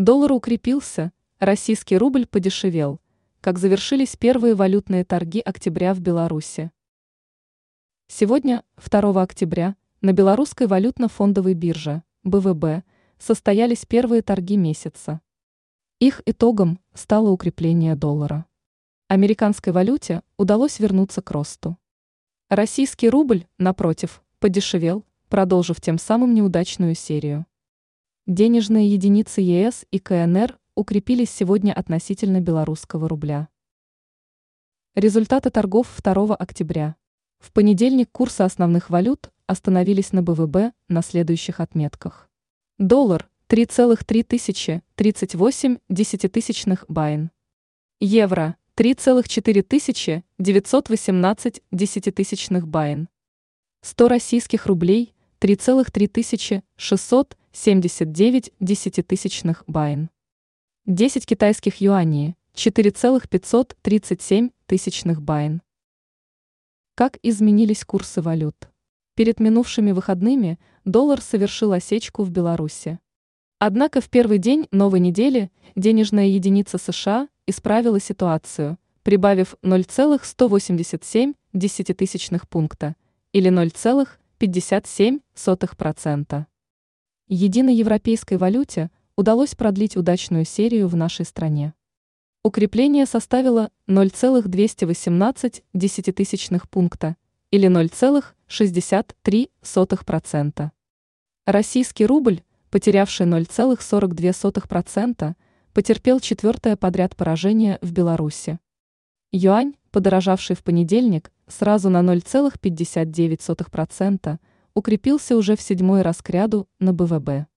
Доллар укрепился, российский рубль подешевел, как завершились первые валютные торги октября в Беларуси. Сегодня, 2 октября, на белорусской валютно-фондовой бирже, БВБ, состоялись первые торги месяца. Их итогом стало укрепление доллара. Американской валюте удалось вернуться к росту. Российский рубль, напротив, подешевел, продолжив тем самым неудачную серию. Денежные единицы ЕС и КНР укрепились сегодня относительно белорусского рубля. Результаты торгов 2 октября. В понедельник курсы основных валют остановились на БВБ на следующих отметках. Доллар 3,338 десятитысячных BYN. Евро 3,4 918 десятитысячных BYN. 100 российских рублей 3,3 679 десятитысячных BYN. 10 китайских юаней 4,537 тысячных BYN. Как изменились курсы валют? Перед минувшими выходными доллар совершил осечку в Беларуси. Однако в первый день новой недели денежная единица США исправила ситуацию, прибавив 0,187 десятитысячных пункта или 0,57%. Единой европейской валюте удалось продлить удачную серию в нашей стране. Укрепление составило 0,218 десятитысячных пункта или 0,63%. Российский рубль, потерявший 0,42%, потерпел четвертое подряд поражение в Беларуси. Юань, подорожавший в понедельник сразу на 0,59%, укрепился уже в седьмой раз к ряду на БВБ.